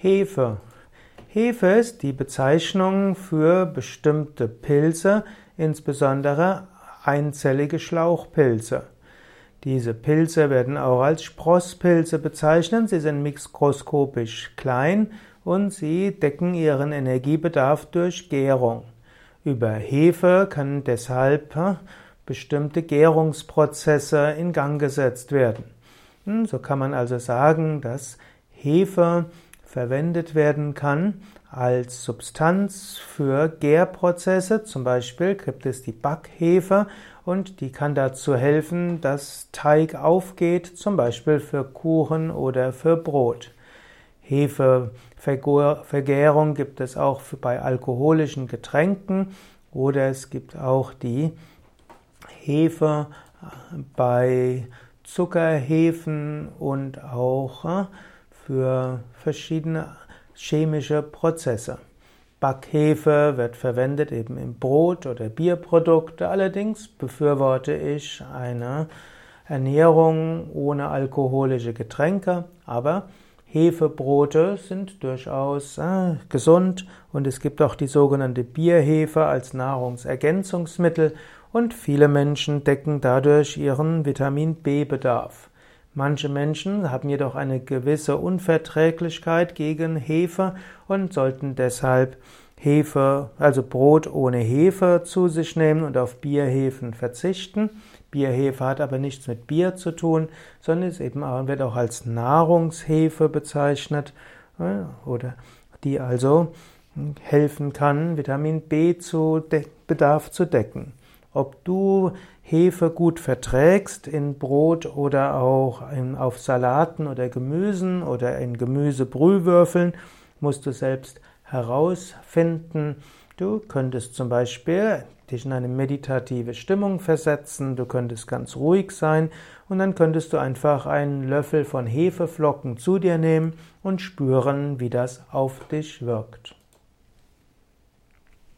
Hefe. Hefe ist die Bezeichnung für bestimmte Pilze, insbesondere einzellige Schlauchpilze. Diese Pilze werden auch als Sprosspilze bezeichnet. Sie sind mikroskopisch klein und sie decken ihren Energiebedarf durch Gärung. Über Hefe kann deshalb äh, bestimmte Gärungsprozesse in Gang gesetzt werden. Hm, so kann man also sagen, dass Hefe verwendet werden kann als Substanz für Gärprozesse. Zum Beispiel gibt es die Backhefe und die kann dazu helfen, dass Teig aufgeht, zum Beispiel für Kuchen oder für Brot. Hefevergärung gibt es auch bei alkoholischen Getränken oder es gibt auch die Hefe bei Zuckerhefen und auch äh, für verschiedene chemische Prozesse. Backhefe wird verwendet eben im Brot oder Bierprodukte. Allerdings befürworte ich eine Ernährung ohne alkoholische Getränke, aber Hefebrote sind durchaus äh, gesund und es gibt auch die sogenannte Bierhefe als Nahrungsergänzungsmittel und viele Menschen decken dadurch ihren Vitamin B-Bedarf. Manche Menschen haben jedoch eine gewisse Unverträglichkeit gegen Hefe und sollten deshalb Hefe, also Brot ohne Hefe zu sich nehmen und auf Bierhefen verzichten. Bierhefe hat aber nichts mit Bier zu tun, sondern ist eben auch, wird auch als Nahrungshefe bezeichnet oder die also helfen kann, Vitamin B zu Bedarf zu decken. Ob du Hefe gut verträgst in Brot oder auch in, auf Salaten oder Gemüsen oder in Gemüsebrühwürfeln, musst du selbst herausfinden. Du könntest zum Beispiel dich in eine meditative Stimmung versetzen, du könntest ganz ruhig sein und dann könntest du einfach einen Löffel von Hefeflocken zu dir nehmen und spüren, wie das auf dich wirkt.